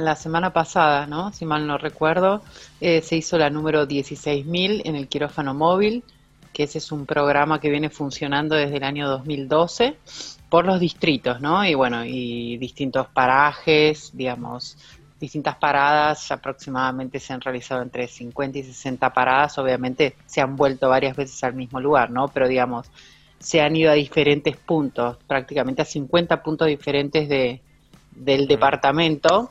la semana pasada, ¿no? Si mal no recuerdo, eh, se hizo la número 16.000 en el quirófano móvil, que ese es un programa que viene funcionando desde el año 2012 por los distritos, ¿no? Y bueno, y distintos parajes, digamos, distintas paradas, aproximadamente se han realizado entre 50 y 60 paradas, obviamente se han vuelto varias veces al mismo lugar, ¿no? Pero digamos, se han ido a diferentes puntos, prácticamente a 50 puntos diferentes de, del departamento,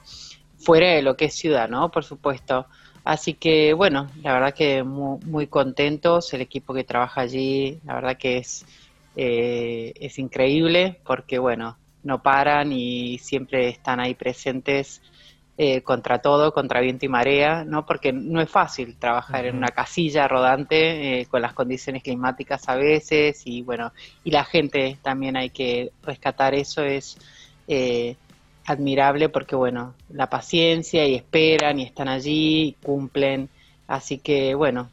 fuera de lo que es ciudad, ¿no? Por supuesto. Así que, bueno, la verdad que muy, muy contentos, el equipo que trabaja allí, la verdad que es, eh, es increíble, porque, bueno, no paran y siempre están ahí presentes eh, contra todo, contra viento y marea, ¿no? Porque no es fácil trabajar en una casilla rodante eh, con las condiciones climáticas a veces y bueno, y la gente también hay que rescatar eso, es eh, admirable porque bueno, la paciencia y esperan y están allí, y cumplen, así que bueno,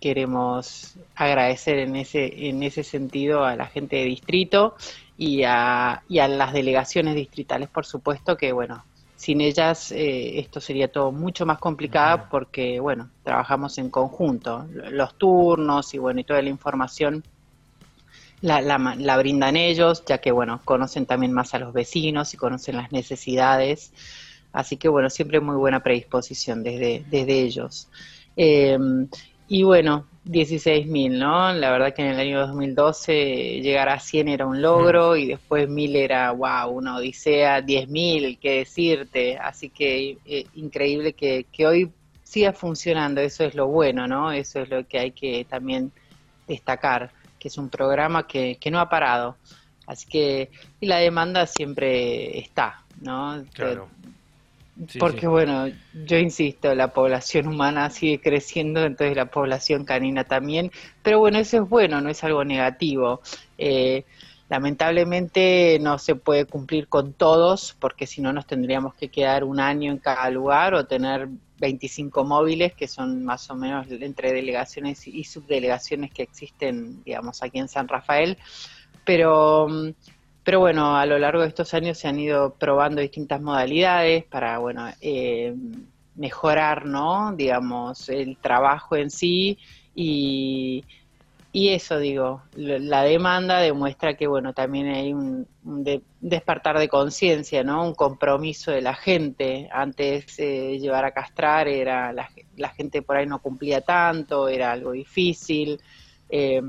queremos agradecer en ese, en ese sentido a la gente de distrito y a, y a las delegaciones distritales, por supuesto, que bueno, sin ellas eh, esto sería todo mucho más complicado porque, bueno, trabajamos en conjunto. Los turnos y, bueno, y toda la información la, la, brindan ellos, ya que, bueno, conocen también más a los vecinos y conocen las necesidades. Así que, bueno, siempre muy buena predisposición desde, desde ellos. Eh, y bueno, 16.000, ¿no? La verdad que en el año 2012 llegar a 100 era un logro y después 1.000 era, wow, una odisea, 10.000, qué decirte. Así que eh, increíble que, que hoy siga funcionando, eso es lo bueno, ¿no? Eso es lo que hay que también destacar, que es un programa que, que no ha parado. Así que, y la demanda siempre está, ¿no? Claro. Porque bueno, yo insisto, la población humana sigue creciendo, entonces la población canina también, pero bueno, eso es bueno, no es algo negativo. Eh, lamentablemente no se puede cumplir con todos, porque si no nos tendríamos que quedar un año en cada lugar o tener 25 móviles, que son más o menos entre delegaciones y subdelegaciones que existen, digamos, aquí en San Rafael. Pero mm, pero bueno, a lo largo de estos años se han ido probando distintas modalidades para, bueno, eh, mejorar, ¿no? Digamos, el trabajo en sí y, y eso, digo, la demanda demuestra que, bueno, también hay un, despertar de conciencia, ¿no? Un compromiso de la gente. Antes eh, llevar a castrar era, la, la, gente por ahí no cumplía tanto, era algo difícil, eh,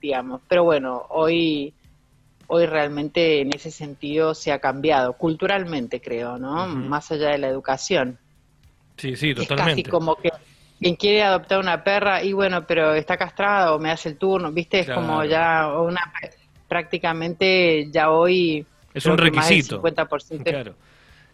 digamos. Pero bueno, hoy hoy realmente en ese sentido se ha cambiado, culturalmente creo, ¿no? Más allá de la educación. Sí, sí, totalmente. Es casi como que quien quiere adoptar una perra y bueno, pero está castrada o me hace el turno, ¿viste? Es como ya una prácticamente ya hoy es un requisito. 50%. Claro.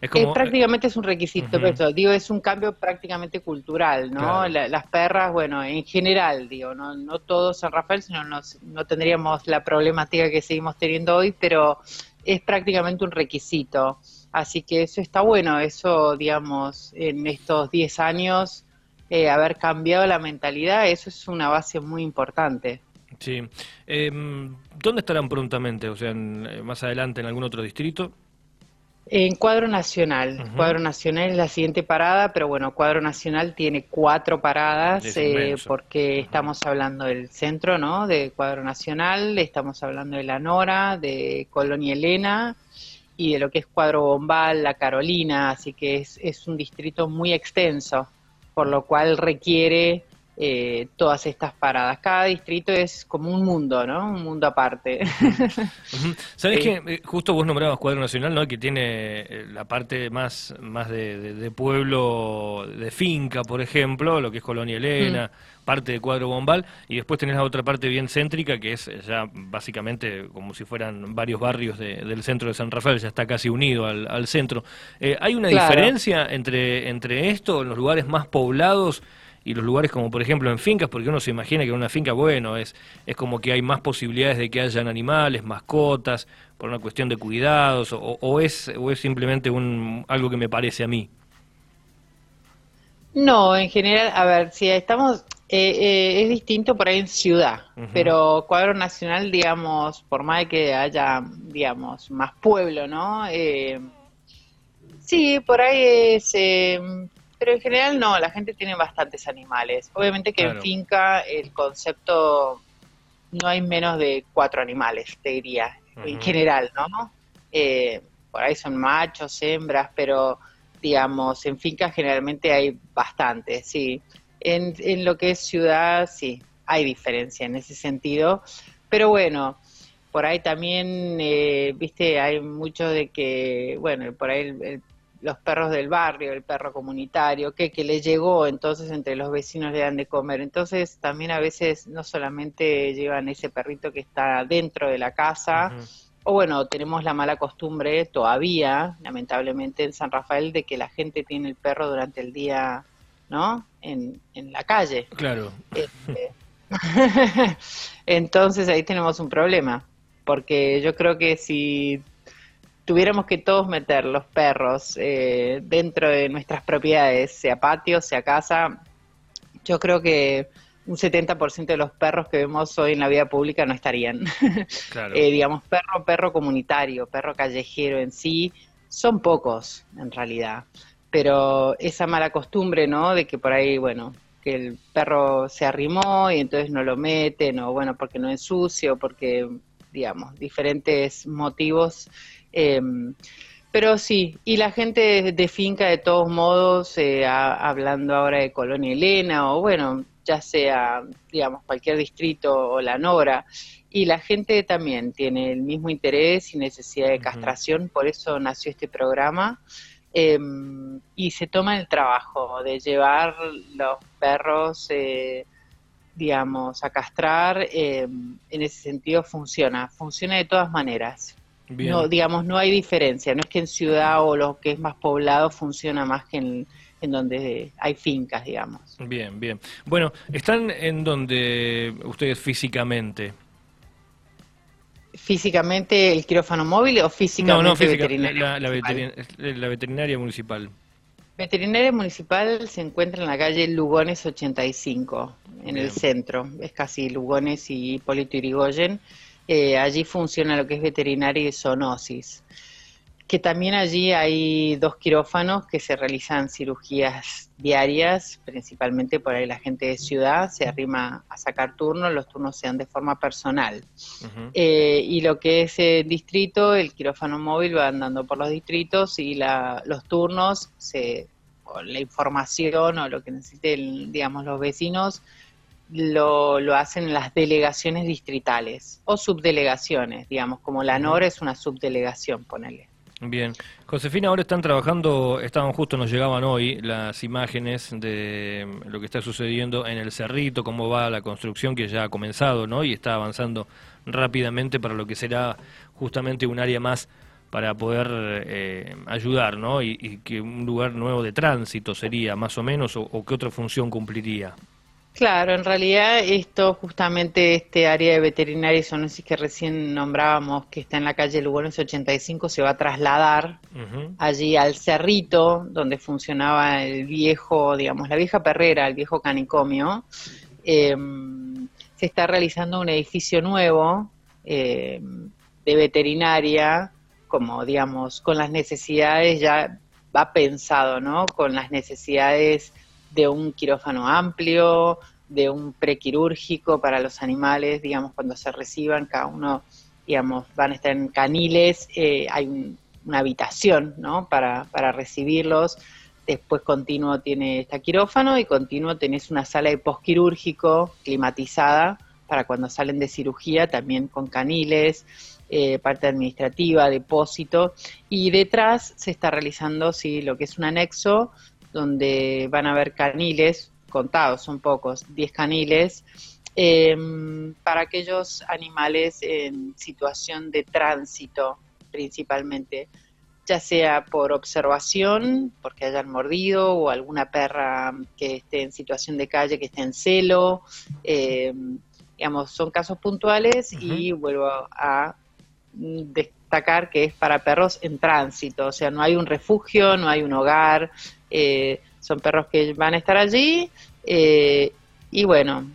Es como, prácticamente es un requisito, pero digo, es un cambio prácticamente cultural, ¿no? las perras, bueno, en general, digo, no, no todos San Rafael, sino no tendríamos la problemática que seguimos teniendo hoy, pero es prácticamente un requisito. Así que eso está bueno, eso, digamos, en estos 10 años, eh, haber cambiado la mentalidad, eso es una base muy importante. Sí. Em, ¿Dónde estarán prontamente? O sea, eh, más adelante en algún otro distrito. En cuadro nacional. Cuadro nacional es la siguiente parada, pero bueno, cuadro nacional tiene cuatro paradas eh, porque estamos hablando del centro, ¿no? De cuadro nacional, estamos hablando de la Nora, de Colonia Elena y de lo que es cuadro Bombal, la Carolina, así que es, es un distrito muy extenso, por lo cual requiere eh, todas estas paradas. Cada distrito es como un mundo, ¿no? Un mundo aparte. ¿Sabes que eh, Justo vos nombrabas Cuadro Nacional, ¿no? Que tiene eh, la parte más, más de, pueblo, de finca, por ejemplo, lo que es Colonia Elena, parte de Cuadro Bombal, y después tenés la otra parte bien céntrica, que es ya básicamente como si fueran varios barrios del centro de San Rafael, ya está casi unido al, centro. ¿Hay una diferencia entre, entre esto, en los lugares más poblados? Y los lugares como por ejemplo en fincas, porque uno se imagina que en una finca, bueno, es, es como que hay más posibilidades de que hayan animales, mascotas, por una cuestión de cuidados, o, es, o es simplemente un, algo que me parece a mí. No, en general, a ver, si estamos, eh, eh, es distinto por ahí en ciudad, pero cuadro nacional, digamos, por más que haya, digamos, más pueblo, ¿no? Eh, Sí, por ahí es, em, pero en general no, la gente tiene bastantes animales. Obviamente que en finca el concepto no hay menos de cuatro animales, te diría, en general, ¿no? Eh, por ahí son machos, hembras, pero digamos, en finca generalmente hay bastantes, sí. En, en lo que es ciudad, sí, hay diferencia en ese sentido, pero bueno, por ahí también, eh, viste, hay mucho de que, bueno, por ahí los perros del barrio, el perro comunitario, que, que le llegó, entonces entre los vecinos le dan de comer. Entonces también a veces no solamente llevan ese perrito que está dentro de la casa, o bueno, tenemos la mala costumbre todavía, lamentablemente en San Rafael, de que la gente tiene el perro durante el día, ¿no? En, en la calle. Claro. Este, entonces ahí tenemos un problema, porque yo creo que si tuviéramos que todos meter los perros eh, dentro de nuestras propiedades, sea patio, sea casa, yo creo que un 70% de los perros que vemos hoy en la vida pública no estarían. Eh, digamos, perro, perro comunitario, perro callejero en sí, son pocos en realidad. Pero esa mala costumbre, ¿no? De que por ahí, bueno, que el perro se arrimó y entonces no lo meten, o bueno, porque no es sucio, porque, digamos, diferentes motivos. Em, pero sí, y la gente de, finca de todos modos, eh, hablando ahora de Colonia Elena, o bueno, ya sea, digamos, cualquier distrito o la Nora, y la gente también tiene el mismo interés y necesidad de castración, por eso nació este programa. Em, y se toma el trabajo de llevar los perros, eh, digamos, a castrar. Em, en ese sentido funciona, funciona de todas maneras. No, digamos, no hay diferencia. No es que en ciudad o lo que es más poblado funciona más que en, en donde hay fincas, digamos. Bien, bien. Bueno, ¿están en donde ustedes físicamente? ¿Físicamente el quirófano móvil o físicamente no, no, veterinaria la, la, veterinaria municipal? Veterinaria municipal se encuentra en la calle Lugones 85, en el centro. Es casi Lugones y Hipólito Irigoyen. Eh, allí funciona lo que es veterinaria y zoonosis que también allí hay dos quirófanos que se realizan cirugías diarias, principalmente por ahí la gente de ciudad se arrima a sacar turnos, los turnos sean de forma personal. Eh, y lo que es el distrito, el quirófano móvil va andando por los distritos y la, los turnos, se, la información o lo que necesiten, digamos, los vecinos, lo, lo, hacen en las delegaciones distritales o subdelegaciones, digamos, como la NOR es una subdelegación, ponele. Bien. Josefina, ahora están trabajando, estaban justo, nos llegaban hoy las imágenes de lo que está sucediendo en el Cerrito, cómo va la construcción que ya ha comenzado, ¿no? Y está avanzando rápidamente para lo que será justamente un área más para poder eh, ayudar, ¿no? Y, que un lugar nuevo de tránsito sería, más o menos, o, o qué otra función cumpliría. Claro, en realidad esto justamente este área de veterinaria y zoonosis que recién nombrábamos, que está en la calle Lugones 85, se va a trasladar allí al cerrito donde funcionaba el viejo, digamos, la vieja perrera, el viejo canicomio. Em, se está realizando un edificio nuevo em, de veterinaria, como digamos, con las necesidades ya va pensado, ¿no? Con las necesidades de un quirófano amplio, de un prequirúrgico para los animales, digamos, cuando se reciban, cada uno, digamos, van a estar en caniles, eh, hay una habitación, ¿no? Para, para recibirlos. Después continuo tiene esta quirófano y continuo tenés una sala de posquirúrgico climatizada para cuando salen de cirugía, también con caniles, eh, parte administrativa, depósito, y detrás se está realizando sí, lo que es un anexo donde van a haber caniles, contados, son pocos, 10 caniles, em, para aquellos animales en situación de tránsito principalmente, ya sea por observación, porque hayan mordido, o alguna perra que esté en situación de calle, que esté en celo, em, digamos, son casos puntuales y vuelvo a destacar que es para perros en tránsito, o sea, no hay un refugio, no hay un hogar, eh, son perros que van a estar allí eh, y bueno,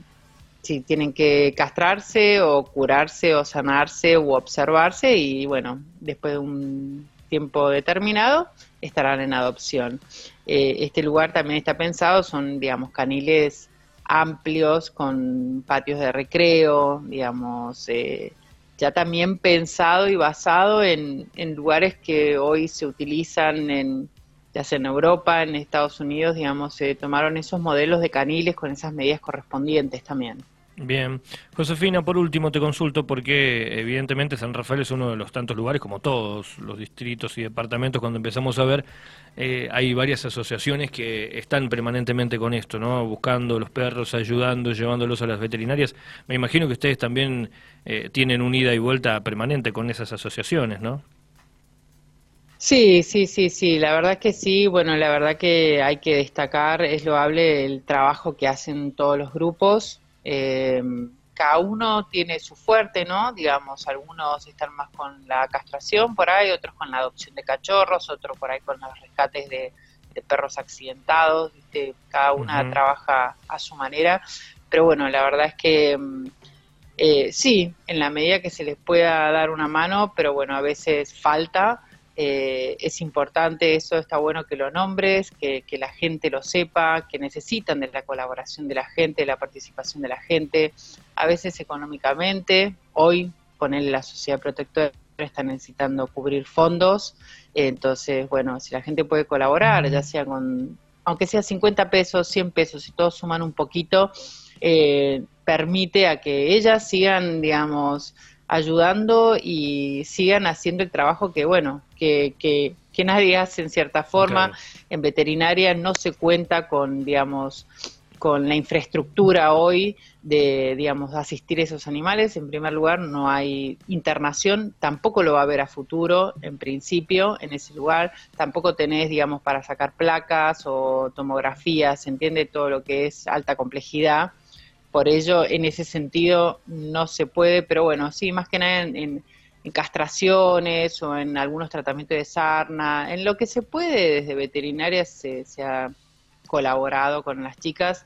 si tienen que castrarse o curarse o sanarse o observarse y bueno, después de un tiempo determinado, estarán en adopción. Eh, este lugar también está pensado, son, digamos, caniles amplios con patios de recreo, digamos, eh, ya también pensado y basado en, en, lugares que hoy se utilizan en ya sea en Europa, en Estados Unidos, digamos, se tomaron esos modelos de caniles con esas medidas correspondientes también. Bien. Josefina, por último te consulto porque evidentemente San Rafael es uno de los tantos lugares, como todos los distritos y departamentos, cuando empezamos a ver, eh, hay varias asociaciones que están permanentemente con esto, ¿no? Buscando los perros, ayudando, llevándolos a las veterinarias. Me imagino que ustedes también eh, tienen un ida y vuelta permanente con esas asociaciones, ¿no? Sí, sí, sí, sí, la verdad que sí, bueno, la verdad que hay que destacar, es loable el trabajo que hacen todos los grupos, eh, cada uno tiene su fuerte, ¿no? Digamos, algunos están más con la castración por ahí, otros con la adopción de cachorros, otros por ahí con los rescates de, perros accidentados, ¿viste? cada una trabaja a su manera, pero bueno, la verdad es que eh, sí, en la medida que se les pueda dar una mano, pero bueno, a veces falta. Eh, es importante eso, está bueno que lo nombres, que, la gente lo sepa, que necesitan de la colaboración de la gente, de la participación de la gente, a veces económicamente. Hoy, ponerle la sociedad protectora está necesitando cubrir fondos, entonces, bueno, si la gente puede colaborar, ya sea con, aunque sea 50 pesos, 100 pesos, si todos suman un poquito, eh, permite a que ellas sigan, digamos, ayudando y sigan haciendo el trabajo que, bueno, que, que, nadie hace en cierta forma. En veterinaria no se cuenta con, digamos, con la infraestructura hoy de, digamos, asistir a esos animales. En primer lugar, no hay internación, tampoco lo va a haber a futuro, en principio, en ese lugar. Tampoco tenés, digamos, para sacar placas o tomografías, entiende todo lo que es alta complejidad por ello en ese sentido no se puede, pero bueno, sí, más que nada en, castraciones o en algunos tratamientos de sarna, en lo que se puede desde veterinaria se, ha colaborado con las chicas,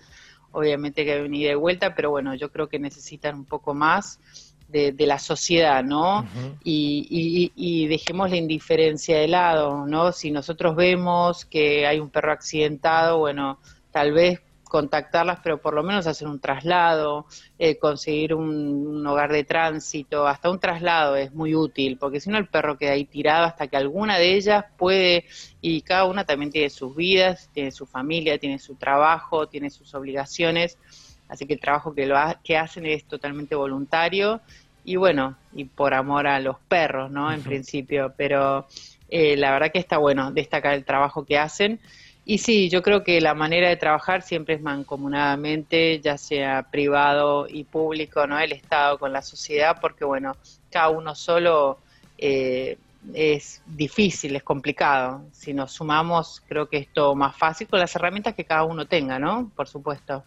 obviamente que hay un ida y vuelta, pero bueno, yo creo que necesitan un poco más de, la sociedad, ¿no? y, y, y, dejemos la indiferencia de lado, ¿no? Si nosotros vemos que hay un perro accidentado, bueno, tal vez contactarlas, pero por lo menos hacer un traslado, eh, conseguir un, hogar de tránsito, hasta un traslado es muy útil, porque si no el perro queda ahí tirado hasta que alguna de ellas puede, y cada una también tiene sus vidas, tiene su familia, tiene su trabajo, tiene sus obligaciones, así que el trabajo que, lo que hacen es totalmente voluntario y bueno, y por amor a los perros, ¿no? En principio, pero eh, la verdad que está bueno destacar el trabajo que hacen. Y sí, yo creo que la manera de trabajar siempre es mancomunadamente, ya sea privado y público, ¿no? El Estado con la sociedad, porque bueno, cada uno solo eh, es difícil, es complicado. Si nos sumamos, creo que es todo más fácil con las herramientas que cada uno tenga, ¿no? Por supuesto.